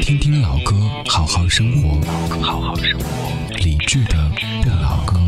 听听老歌，好好生活，好好生活。理智的老歌。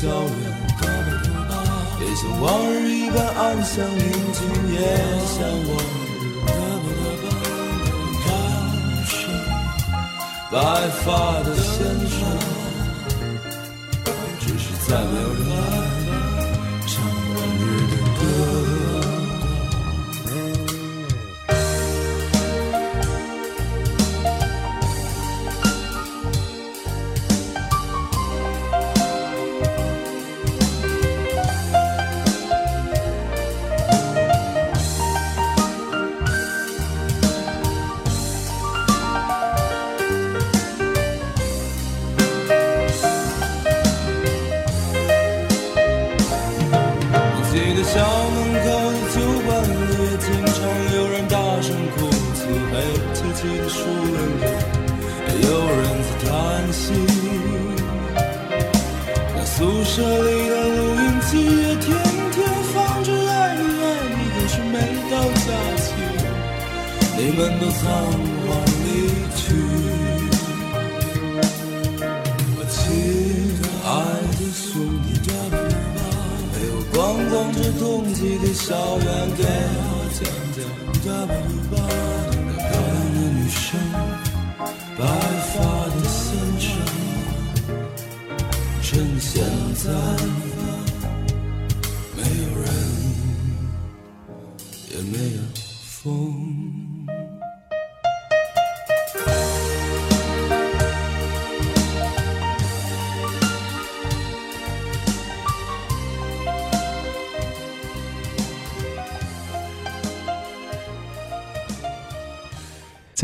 校园，也像往日一般安详宁静，也像往日。看生，白发的先生，只是再没有人来现在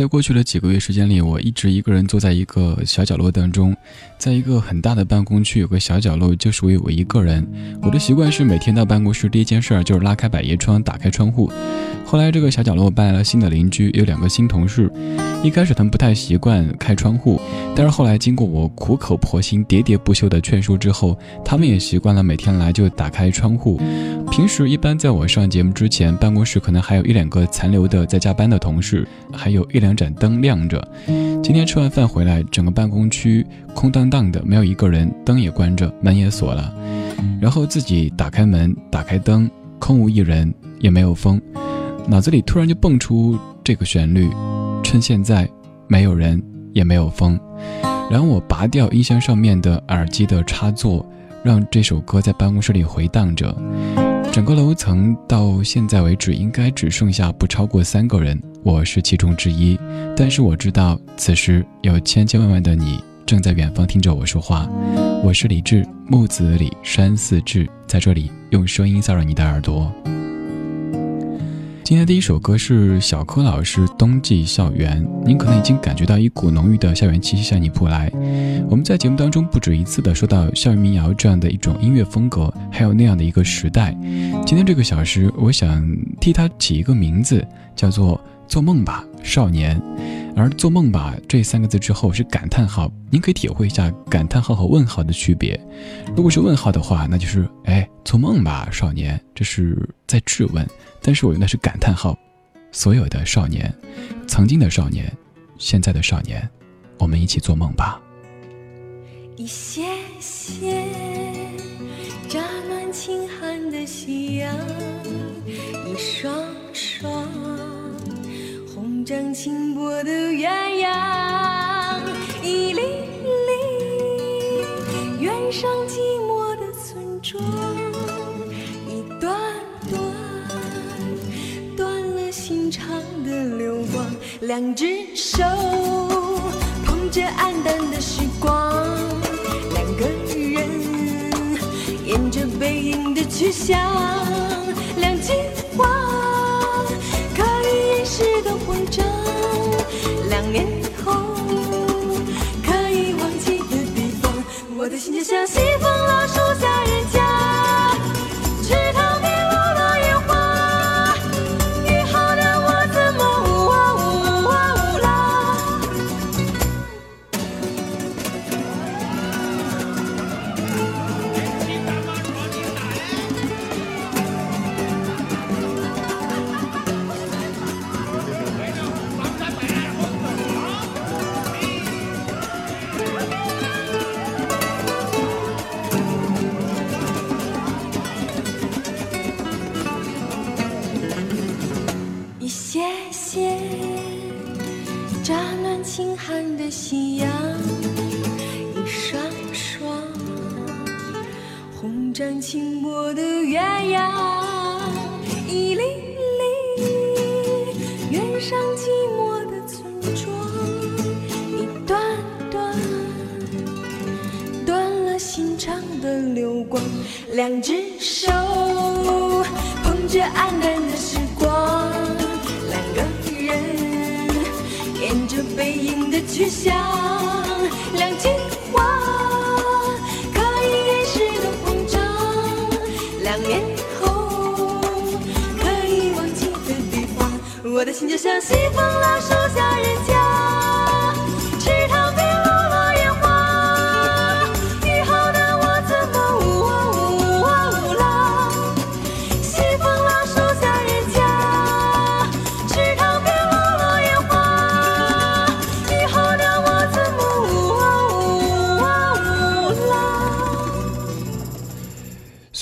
在过去的几个月时间里，我一直一个人坐在一个小角落当中，在一个很大的办公区有个小角落就属于我一个人。我的习惯是每天到办公室第一件事儿就是拉开百叶窗，打开窗户。后来这个小角落搬来了新的邻居，有两个新同事。一开始他们不太习惯开窗户，但是后来经过我苦口婆心、喋喋不休的劝说之后，他们也习惯了每天来就打开窗户。平时一般在我上节目之前，办公室可能还有一两个残留的在加班的同事，还有一两盏灯亮着。今天吃完饭回来，整个办公区空荡荡的，没有一个人，灯也关着，门也锁了。然后自己打开门，打开灯，空无一人，也没有风。脑子里突然就蹦出这个旋律，趁现在没有人也没有风。然后我拔掉音箱上面的耳机的插座，让这首歌在办公室里回荡着。整个楼层到现在为止应该只剩下不超过三个人，我是其中之一。但是我知道，此时有千千万万的你正在远方听着我说话。我是李志，木子李，山寺志，在这里用声音骚扰你的耳朵。今天第一首歌是小柯老师《冬季校园》，您可能已经感觉到一股浓郁的校园气息向你扑来。我们在节目当中不止一次的说到校园民谣这样的一种音乐风格，还有那样的一个时代。今天这个小时，我想替它起一个名字，叫做“做梦吧，少年”。而做梦吧这三个字之后是感叹号，您可以体会一下感叹号和问号的区别。如果是问号的话，那就是哎，做梦吧，少年，这是在质问；但是我用的是感叹号，所有的少年，曾经的少年，现在的少年，我们一起做梦吧。一些些红掌轻波的鸳鸯，一粒粒远上寂寞的村庄，一段段断了心肠的流光，两只手捧着黯淡的时光。两个人沿着背影的去向，两句话两年后。可以忘记的地方，我的心就像西风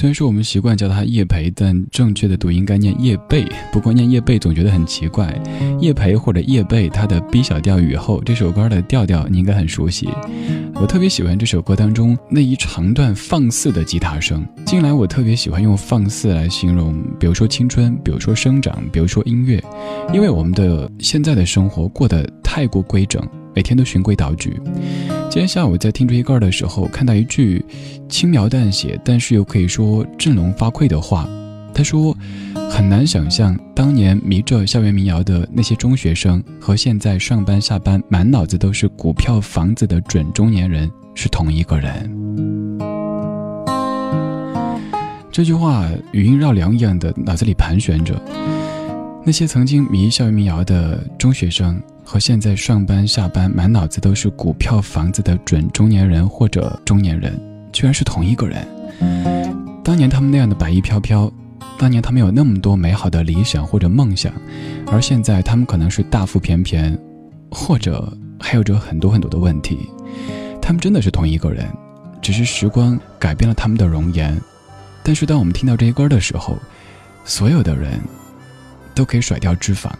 虽然说我们习惯叫它叶培，但正确的读应该念叶蓓。不过念叶蓓总觉得很奇怪，叶培或者叶蓓，它的 B 小调雨后这首歌的调调你应该很熟悉。我特别喜欢这首歌当中那一长段放肆的吉他声。近来我特别喜欢用放肆来形容，比如说青春，比如说生长，比如说音乐，因为我们的现在的生活过得太过规整，每天都循规蹈矩。今天下午在听这一歌的时候，看到一句轻描淡写，但是又可以说振聋发聩的话。他说：“很难想象当年迷着校园民谣的那些中学生，和现在上班下班满脑子都是股票、房子的准中年人是同一个人。”这句话语音绕梁一样的脑子里盘旋着。那些曾经迷校园民谣的中学生，和现在上班下班满脑子都是股票、房子的准中年人或者中年人，居然是同一个人。当年他们那样的白衣飘飘，当年他们有那么多美好的理想或者梦想，而现在他们可能是大腹便便，或者还有着很多很多的问题。他们真的是同一个人，只是时光改变了他们的容颜。但是当我们听到这些歌的时候，所有的人都可以甩掉脂肪，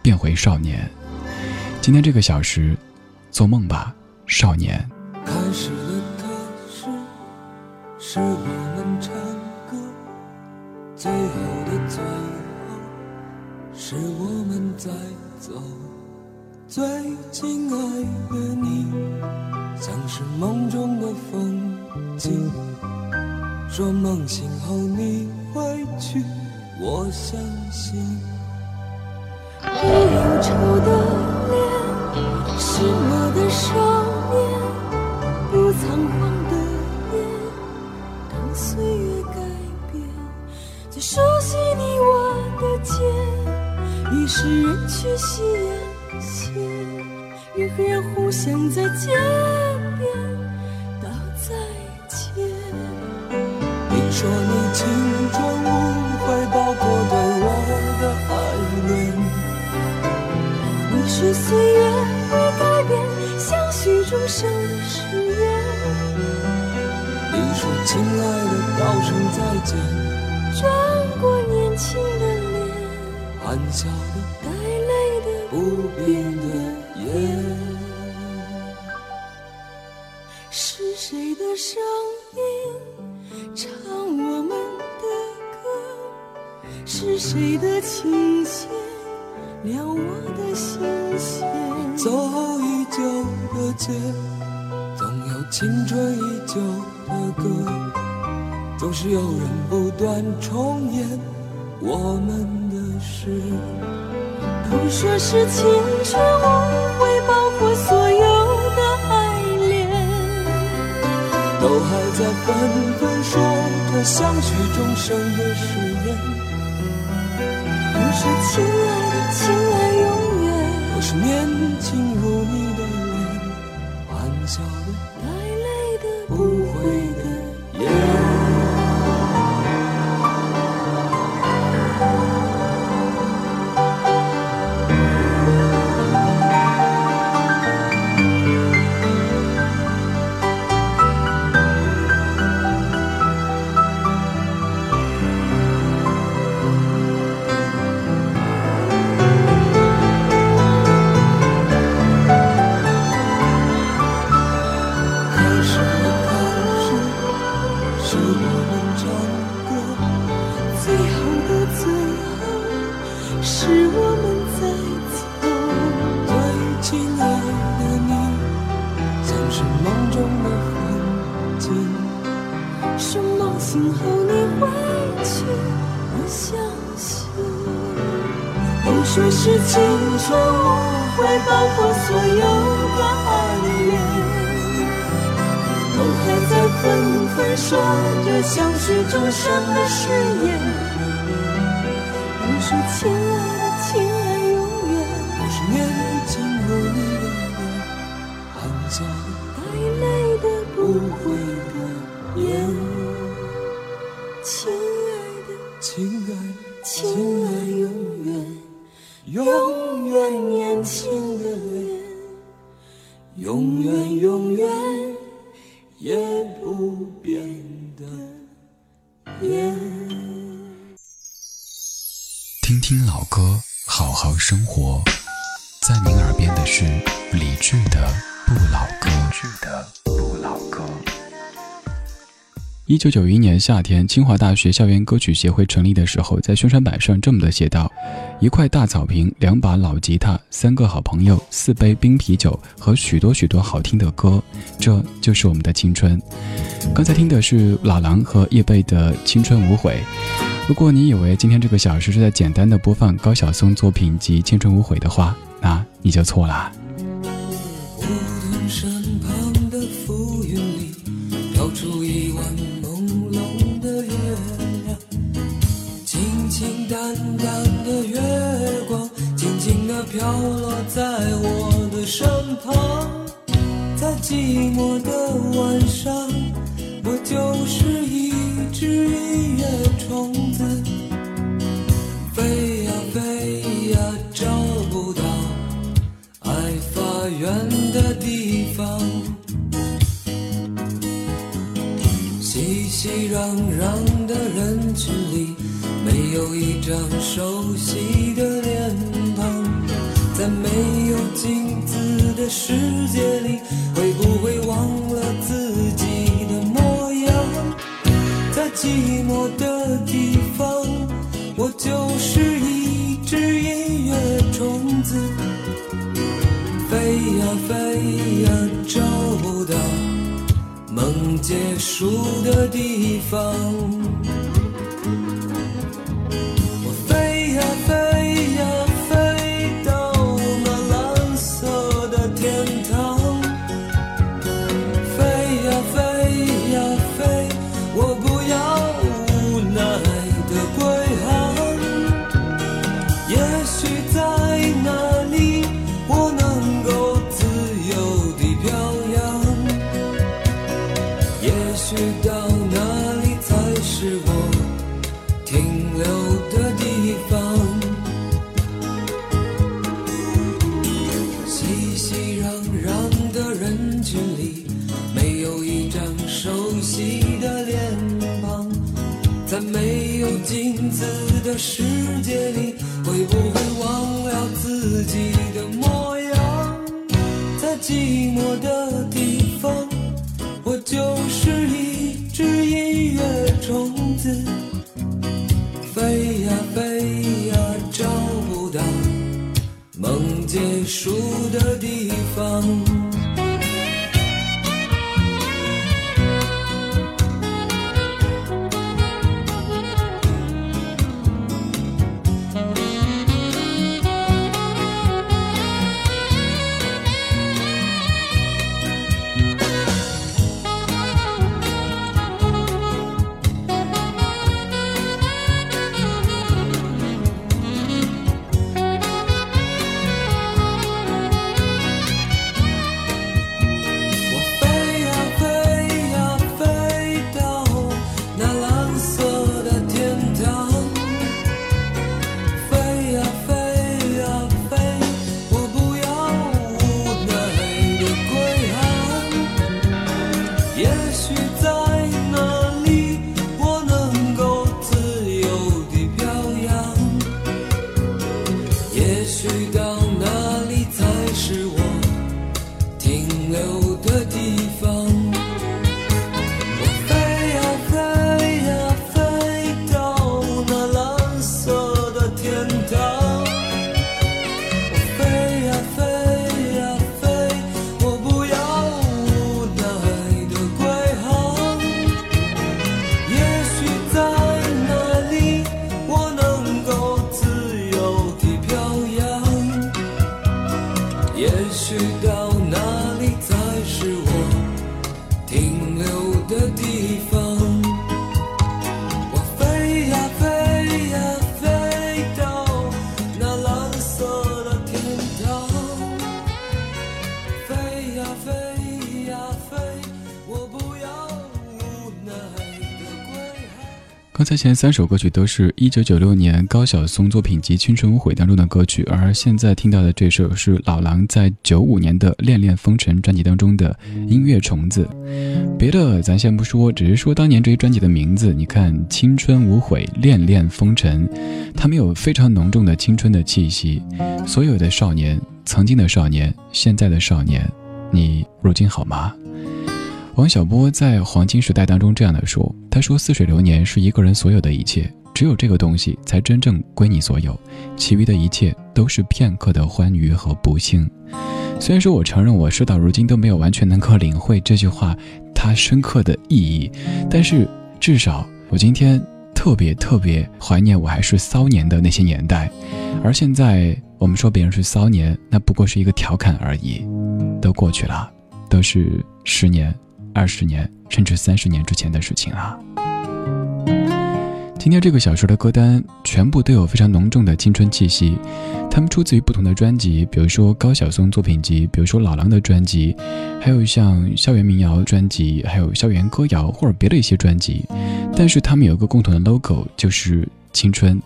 变回少年。今天这个小时，做梦吧，少年。开始了的是，是我们唱歌，最后的最后，是我们在走。最亲爱的你，像是梦中的风景。说梦醒后你会去，我相信。不忧愁的是我的少年，不仓皇的眼，当岁月改变，最熟悉你我的肩，已是人去夕阳前。两个人互相在街边道再见。你说你青春无悔，包括对我的爱恋。你说岁月相许终生的誓言。你说亲爱的，道声再见，转过年轻的脸，含笑的带泪的不变的眼。是谁的声音唱我们的歌？是谁的琴弦撩我的心弦？走已久的街，总有青春已久的歌，总是有人不断重演我们的事。都说是青春无悔，包括所有的爱恋。都还在纷纷说着相许终生的誓言。都说亲爱的，亲爱永远，可是年轻今后你会去，我相信。都说是青春无悔，包括所有的爱恋。都还在纷纷说着相许终生的誓言。都说亲爱的，亲爱永远，可是年轻如你的脸，含笑带泪的不不悔的眼。生活。在您耳边的是理智的不老歌。的不老歌。一九九一年夏天，清华大学校园歌曲协会成立的时候，在宣传板上这么的写道：一块大草坪，两把老吉他，三个好朋友，四杯冰啤酒和许多许多好听的歌，这就是我们的青春。刚才听的是老狼和叶蓓的《青春无悔》。如果你以为今天这个小时是在简单的播放高晓松作品集《青春无悔》的话，那你就错了。梧桐山旁的浮云里，飘出一弯朦胧的月亮，清清淡淡的月光，静静地飘落在我的身旁。在寂寞的晚上，子的世界里，会不会忘了自己的模样？在寂寞的地方，我就是一只音乐虫子，飞呀飞呀，找不到。梦结束的地方。刚前三首歌曲都是一九九六年高晓松作品集《青春无悔》当中的歌曲，而现在听到的这首是老狼在九五年的《恋恋风尘》专辑当中的《音乐虫子》。别的咱先不说，只是说当年这一专辑的名字，你看《青春无悔》《恋恋风尘》，他们有非常浓重的青春的气息。所有的少年，曾经的少年，现在的少年，你如今好吗？王小波在《黄金时代》当中这样的说：“他说，似水流年是一个人所有的一切，只有这个东西才真正归你所有，其余的一切都是片刻的欢愉和不幸。”虽然说，我承认我事到如今都没有完全能够领会这句话它深刻的意义，但是至少我今天特别特别怀念我还是骚年的那些年代，而现在我们说别人是骚年，那不过是一个调侃而已，都过去了，都是十年。二十年甚至三十年之前的事情啊。今天这个小说的歌单全部都有非常浓重的青春气息，它们出自于不同的专辑，比如说高晓松作品集，比如说老狼的专辑，还有像校园民谣专辑，还有校园歌谣或者别的一些专辑。但是它们有一个共同的 logo，就是青春。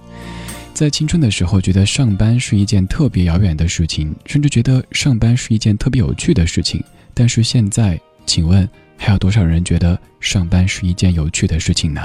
在青春的时候，觉得上班是一件特别遥远的事情，甚至觉得上班是一件特别有趣的事情。但是现在，请问？还有多少人觉得上班是一件有趣的事情呢？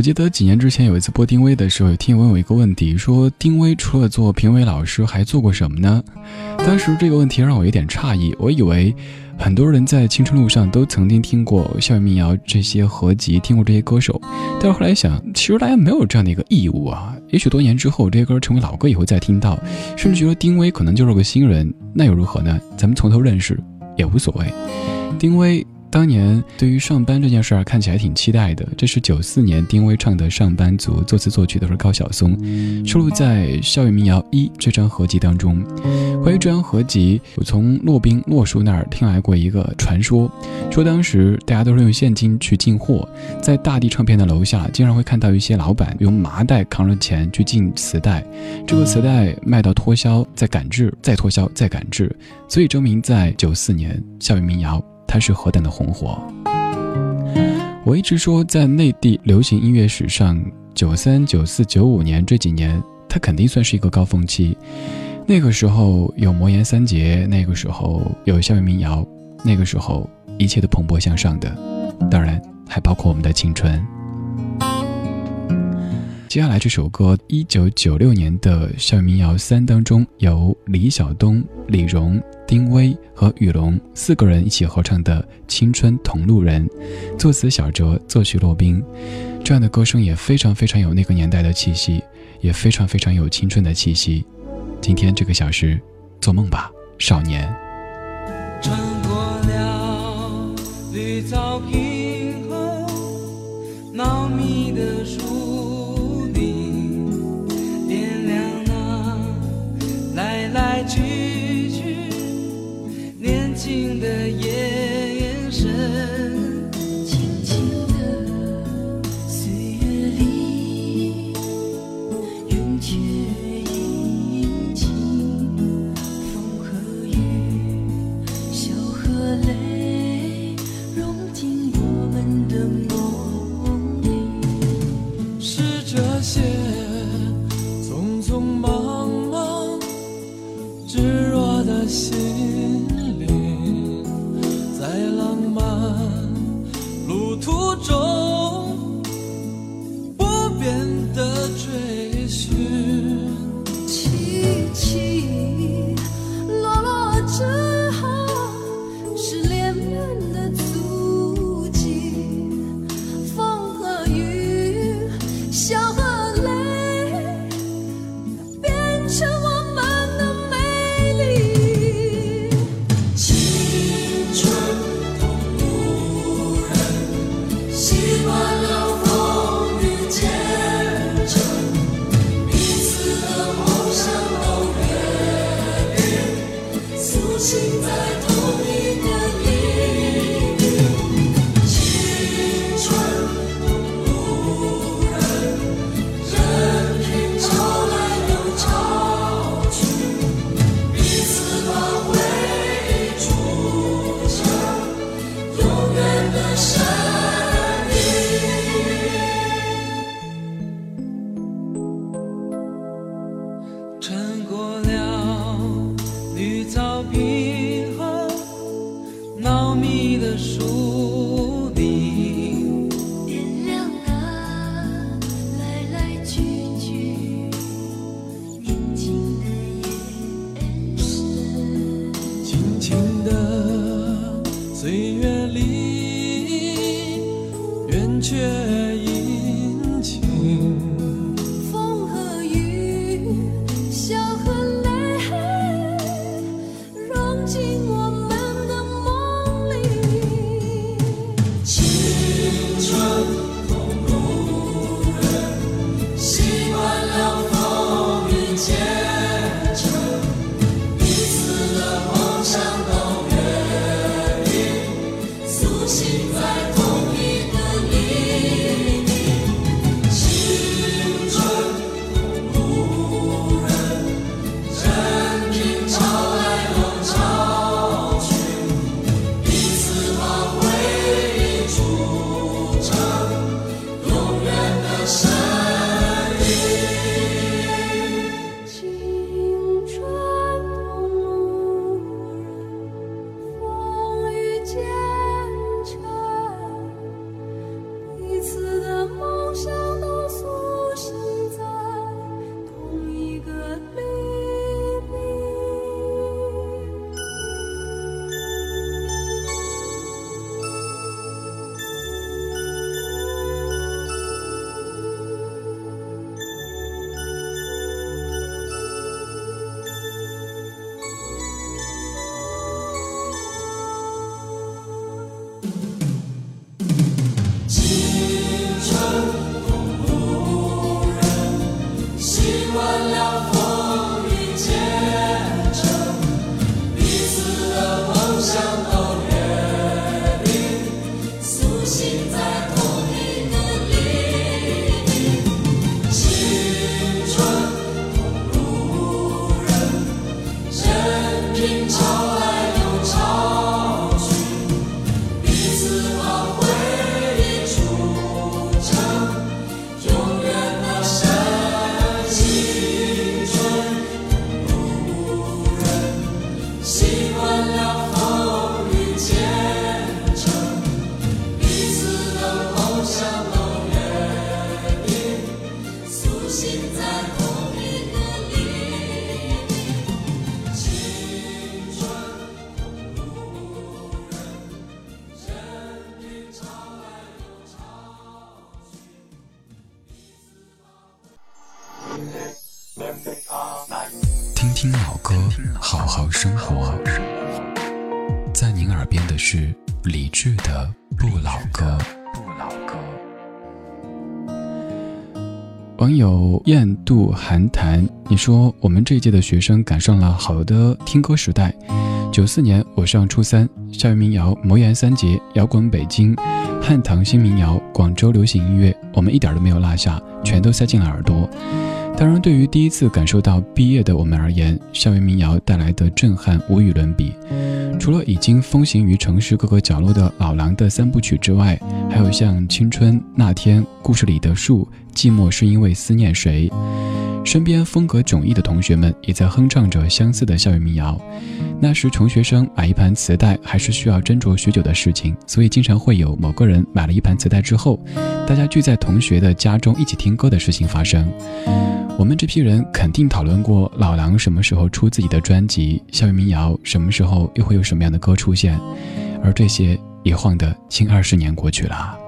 我记得几年之前有一次播丁薇的时候，有听友问我一个问题，说丁薇除了做评委老师，还做过什么呢？当时这个问题让我有点诧异，我以为很多人在青春路上都曾经听过校园民谣这些合集，听过这些歌手，但是后来想，其实大家没有这样的一个义务啊。也许多年之后，这些歌成为老歌以后再听到，甚至觉得丁薇可能就是个新人，那又如何呢？咱们从头认识也无所谓。丁薇当年对于上班这件事儿看起来挺期待的。这是九四年丁薇唱的《上班族》，作词作曲都是高晓松，收录在《校园民谣一》这张合集当中。关于这张合集，我从骆宾骆叔那儿听来过一个传说，说当时大家都是用现金去进货，在大地唱片的楼下，经常会看到一些老板用麻袋扛着钱去进磁带，这个磁带卖到脱销，再赶制，再脱销，再赶制，所以证明在九四年校园民谣。它是何等的红火！我一直说，在内地流行音乐史上，九三、九四、九五年这几年，它肯定算是一个高峰期。那个时候有魔岩三杰，那个时候有校园民谣，那个时候一切都蓬勃向上的，当然还包括我们的青春。接下来这首歌，一九九六年的《校园民谣三》当中，由李晓东、李荣。丁薇和雨龙四个人一起合唱的《青春同路人》，作词小哲，作曲骆宾，这样的歌声也非常非常有那个年代的气息，也非常非常有青春的气息。今天这个小时，做梦吧，少年。穿过了绿草坪后，茂密的树朋友燕渡寒潭，你说我们这一届的学生赶上了好的听歌时代。九四年我上初三，校园民谣、魔岩三杰、摇滚北京、汉唐新民谣、广州流行音乐，我们一点都没有落下，全都塞进了耳朵。当然，对于第一次感受到毕业的我们而言，校园民谣带来的震撼无与伦比。除了已经风行于城市各个角落的老狼的三部曲之外，还有像《青春》《那天》《故事里的树》《寂寞是因为思念谁》。身边风格迥异的同学们也在哼唱着相似的校园民谣。那时穷学生买一盘磁带还是需要斟酌许久的事情，所以经常会有某个人买了一盘磁带之后，大家聚在同学的家中一起听歌的事情发生。我们这批人肯定讨论过老狼什么时候出自己的专辑，校园民谣什么时候又会有什么样的歌出现，而这些也晃得近二十年过去了。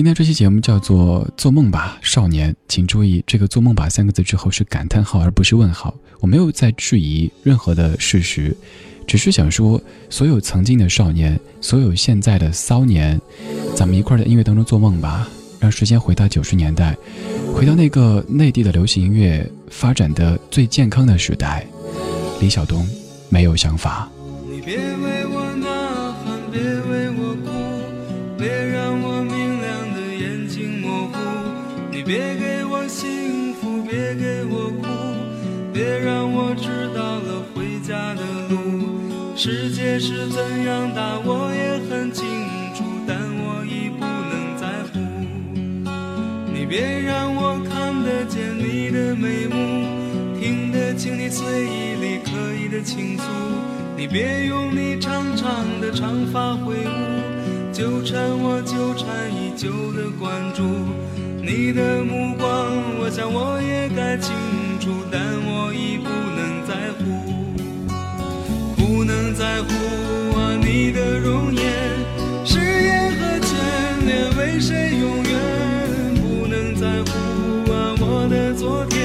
今天这期节目叫做《做梦吧，少年》，请注意，这个“做梦吧”三个字之后是感叹号，而不是问号。我没有在质疑任何的事实，只是想说，所有曾经的少年，所有现在的骚年，咱们一块儿在音乐当中做梦吧，让时间回到九十年代，回到那个内地的流行音乐发展的最健康的时代。李晓东，没有想法。世界是怎样大，我也很清楚，但我已不能在乎。你别让我看得见你的眉目，听得清你随意里刻意的倾诉。你别用你长长的长发挥舞，纠缠我纠缠已久的关注。你的目光，我想我也该清楚，但我已不能在乎，不能在乎啊你的容颜，誓言和眷恋为谁永远？不能在乎啊我的昨天，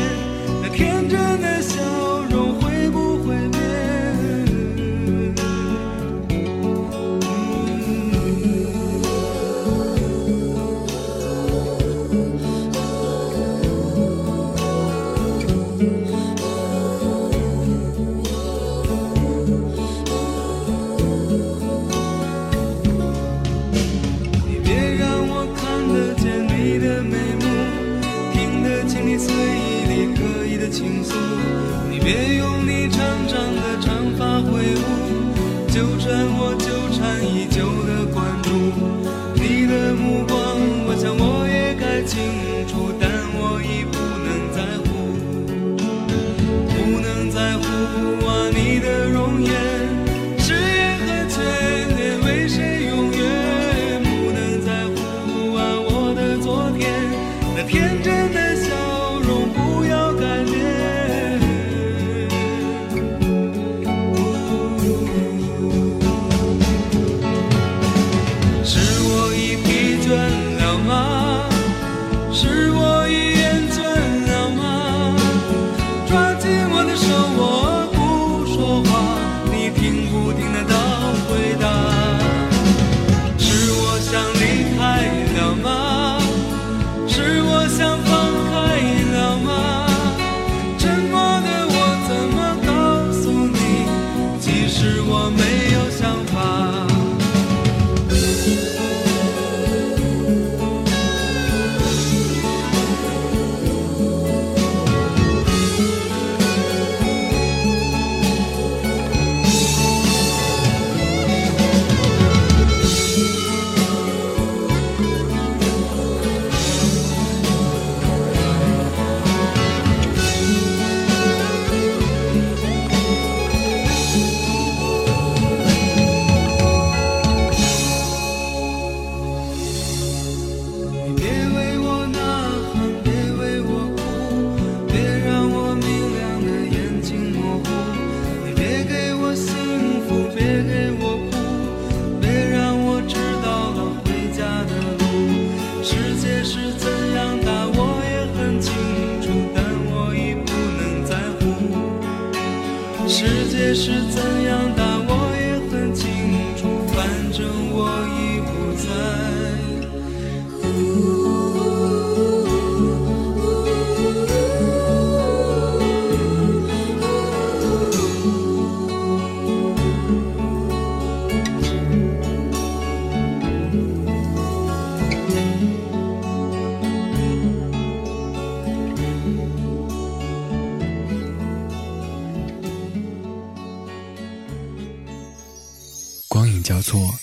光影交错，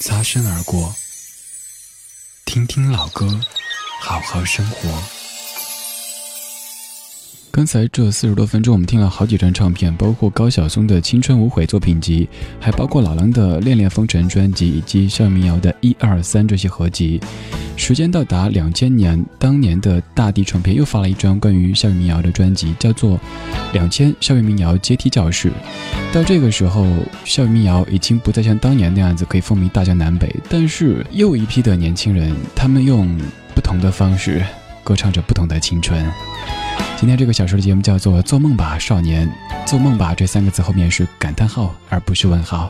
擦身而过。听听老歌，好好生活。刚才这四十多分钟，我们听了好几张唱片，包括高晓松的《青春无悔》作品集，还包括老狼的《恋恋风尘》专辑，以及校园民谣的一二三这些合集。时间到达两千年，当年的大地唱片又发了一张关于校园民谣的专辑，叫做《两千校园民谣阶梯教室》。到这个时候，校园民谣已经不再像当年那样子可以风靡大江南北，但是又一批的年轻人，他们用不同的方式歌唱着不同的青春。今天这个小时的节目叫做《做梦吧，少年》，做梦吧这三个字后面是感叹号，而不是问号。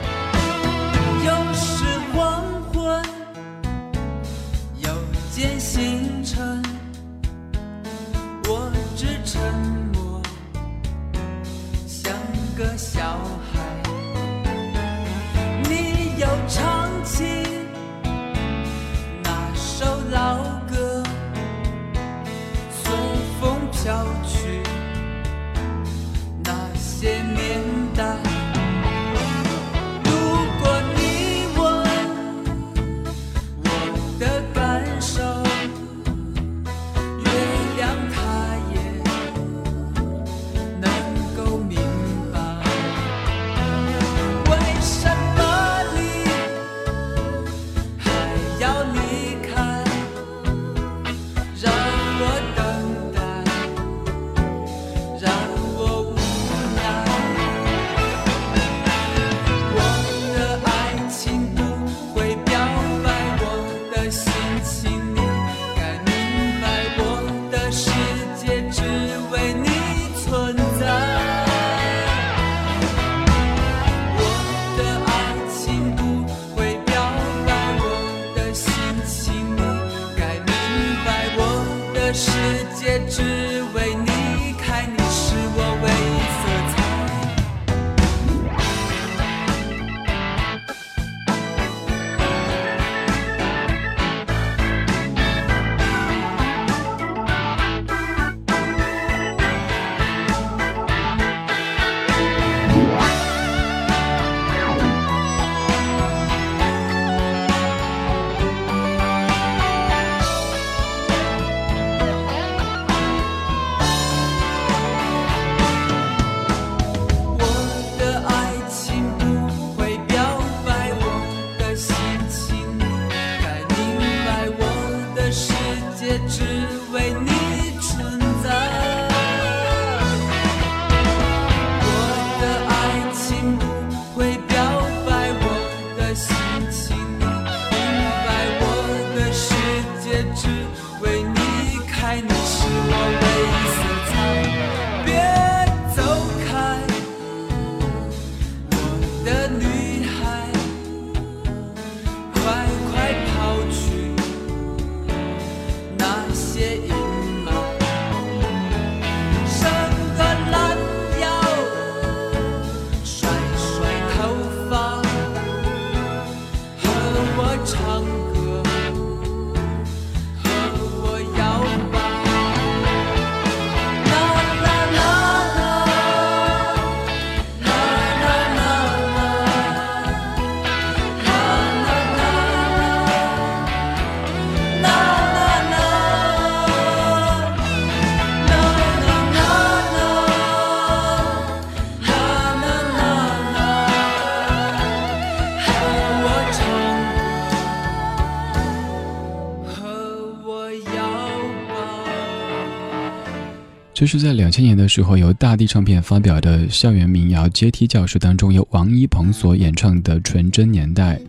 这是在两千年的时候由大地唱片发表的校园民谣《阶梯教室》当中，由王一鹏所演唱的《纯真年代》。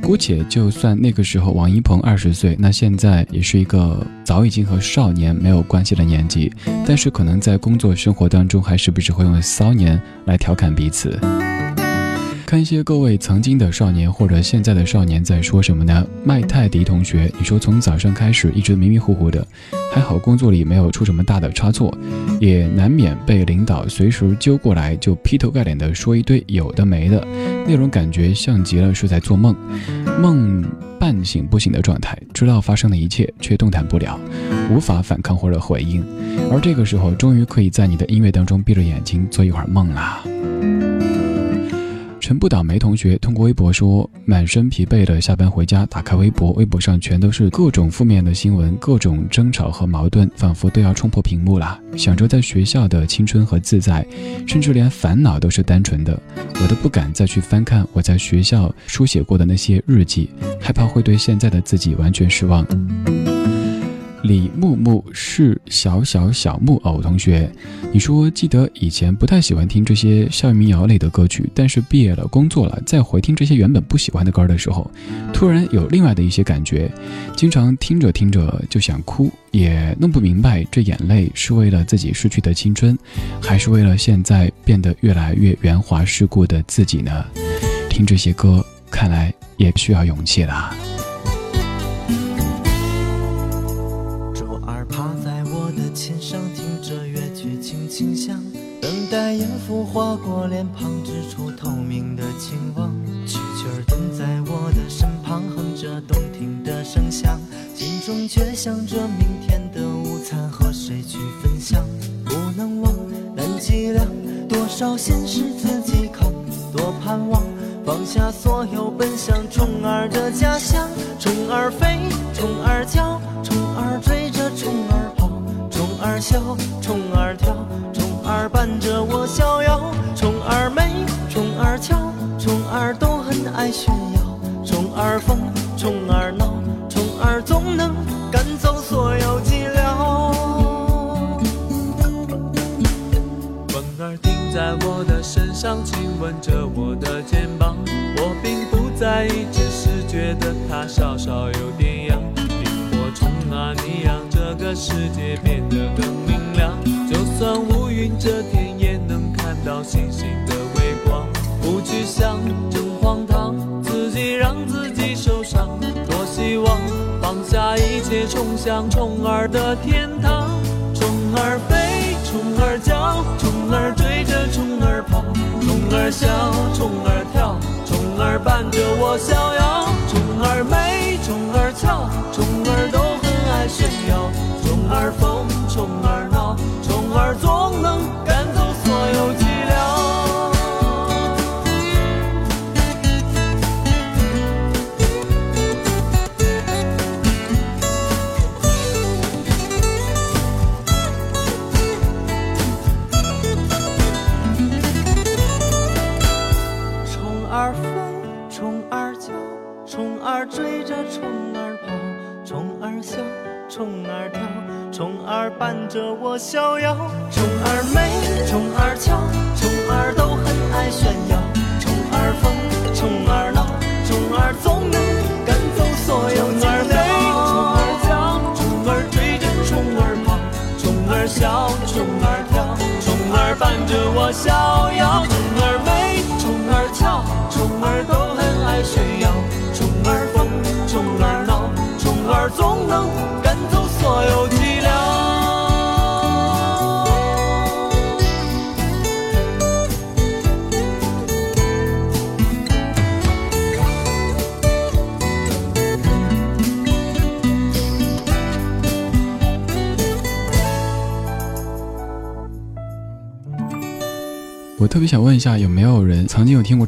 姑且就算那个时候王一鹏二十岁，那现在也是一个早已经和少年没有关系的年纪，但是可能在工作生活当中，还时不时会用骚年来调侃彼此。看一些各位曾经的少年或者现在的少年在说什么呢？麦泰迪同学，你说从早上开始一直迷迷糊糊的，还好工作里没有出什么大的差错，也难免被领导随时揪过来就劈头盖脸的说一堆有的没的，那种感觉像极了是在做梦，梦半醒不醒的状态，知道发生的一切却动弹不了，无法反抗或者回应，而这个时候终于可以在你的音乐当中闭着眼睛做一会儿梦啦。陈不倒霉同学通过微博说，满身疲惫的下班回家，打开微博，微博上全都是各种负面的新闻，各种争吵和矛盾，仿佛都要冲破屏幕了。想着在学校的青春和自在，甚至连烦恼都是单纯的，我都不敢再去翻看我在学校书写过的那些日记，害怕会对现在的自己完全失望。李木木是小小小木偶同学，你说记得以前不太喜欢听这些校园民谣类的歌曲，但是毕业了工作了，再回听这些原本不喜欢的歌的时候，突然有另外的一些感觉，经常听着听着就想哭，也弄不明白这眼泪是为了自己失去的青春，还是为了现在变得越来越圆滑世故的自己呢？听这些歌，看来也需要勇气啦。待音符划过脸庞，织出透明的情网。蛐蛐儿蹲在我的身旁，哼着动听的声响，心中却想着明天的午餐和谁去分享。不能忘，难计量，多少心事自己扛。多盼望，放下所有，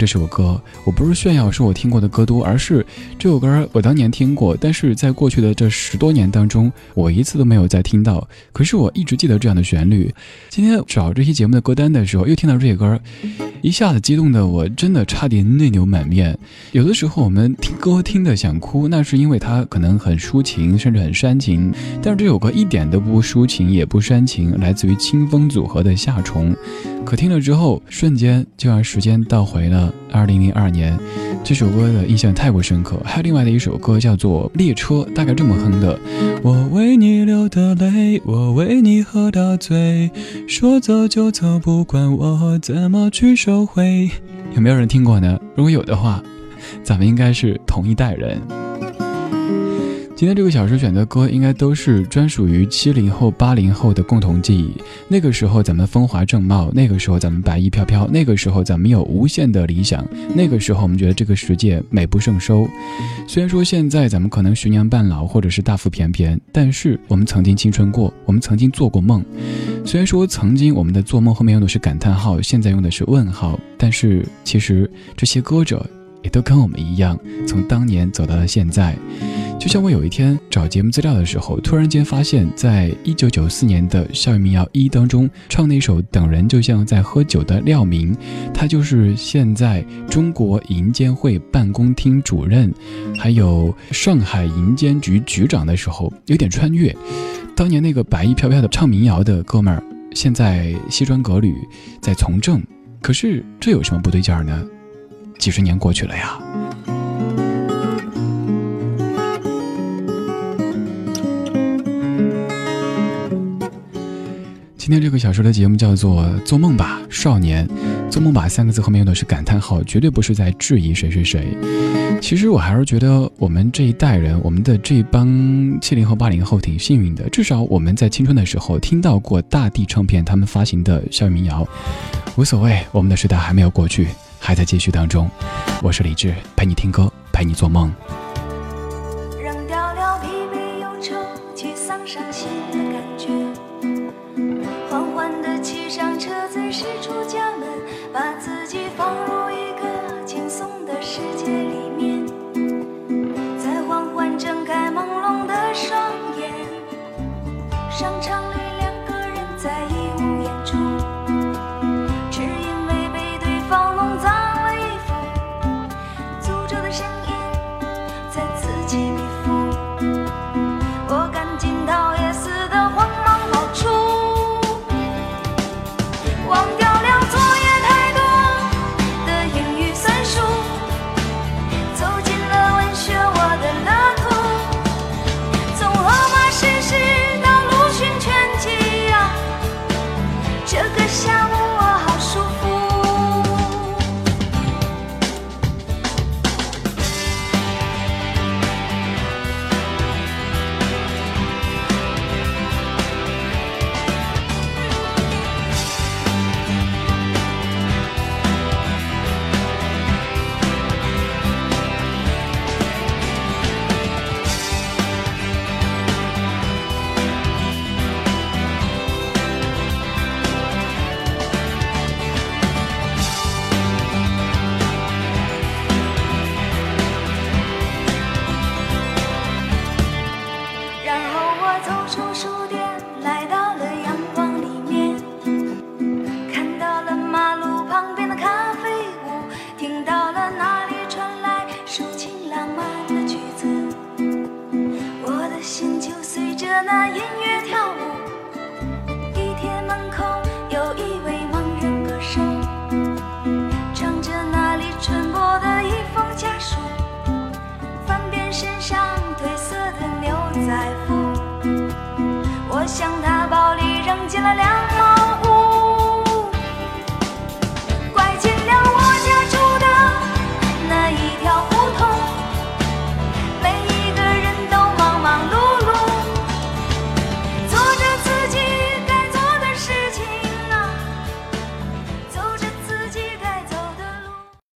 这首歌？我不是炫耀说我听过的歌多，而是这首歌我当年听过，但是在过去的这十多年当中，我一次都没有再听到。可是我一直记得这样的旋律。今天找这期节目的歌单的时候，又听到这些歌，一下子激动的我真的差点泪流满面。有的时候我们听歌听的想哭，那是因为它可能很抒情，甚至很煽情。但是这首歌一点都不抒情，也不煽情，来自于清风组合的《夏虫》。可听了之后，瞬间就让时间倒回了二零零二年。这首歌的印象太过深刻。还有另外的一首歌叫做《列车》，大概这么哼的：我为你流的泪，我为你喝的醉，说走就走，不管我怎么去收回。有没有人听过呢？如果有的话，咱们应该是同一代人。今天这个小时选的歌，应该都是专属于七零后、八零后的共同记忆。那个时候咱们风华正茂，那个时候咱们白衣飘飘，那个时候咱们有无限的理想，那个时候我们觉得这个世界美不胜收。虽然说现在咱们可能十年半老，或者是大腹便便，但是我们曾经青春过，我们曾经做过梦。虽然说曾经我们的做梦后面用的是感叹号，现在用的是问号，但是其实这些歌者也都跟我们一样，从当年走到了现在。就像我有一天找节目资料的时候，突然间发现，在一九九四年的《校园民谣一》当中，唱那首《等人就像在喝酒》的廖明，他就是现在中国银监会办公厅主任，还有上海银监局局长的时候，有点穿越。当年那个白衣飘飘的唱民谣的哥们儿，现在西装革履在从政，可是这有什么不对劲儿呢？几十年过去了呀。今天这个小说的节目叫做《做梦吧，少年》。做梦吧三个字后面用的是感叹号，绝对不是在质疑谁谁谁。其实我还是觉得我们这一代人，我们的这帮七零后、八零后挺幸运的，至少我们在青春的时候听到过大地唱片他们发行的校园民谣。无所谓，我们的时代还没有过去，还在继续当中。我是李志，陪你听歌，陪你做梦。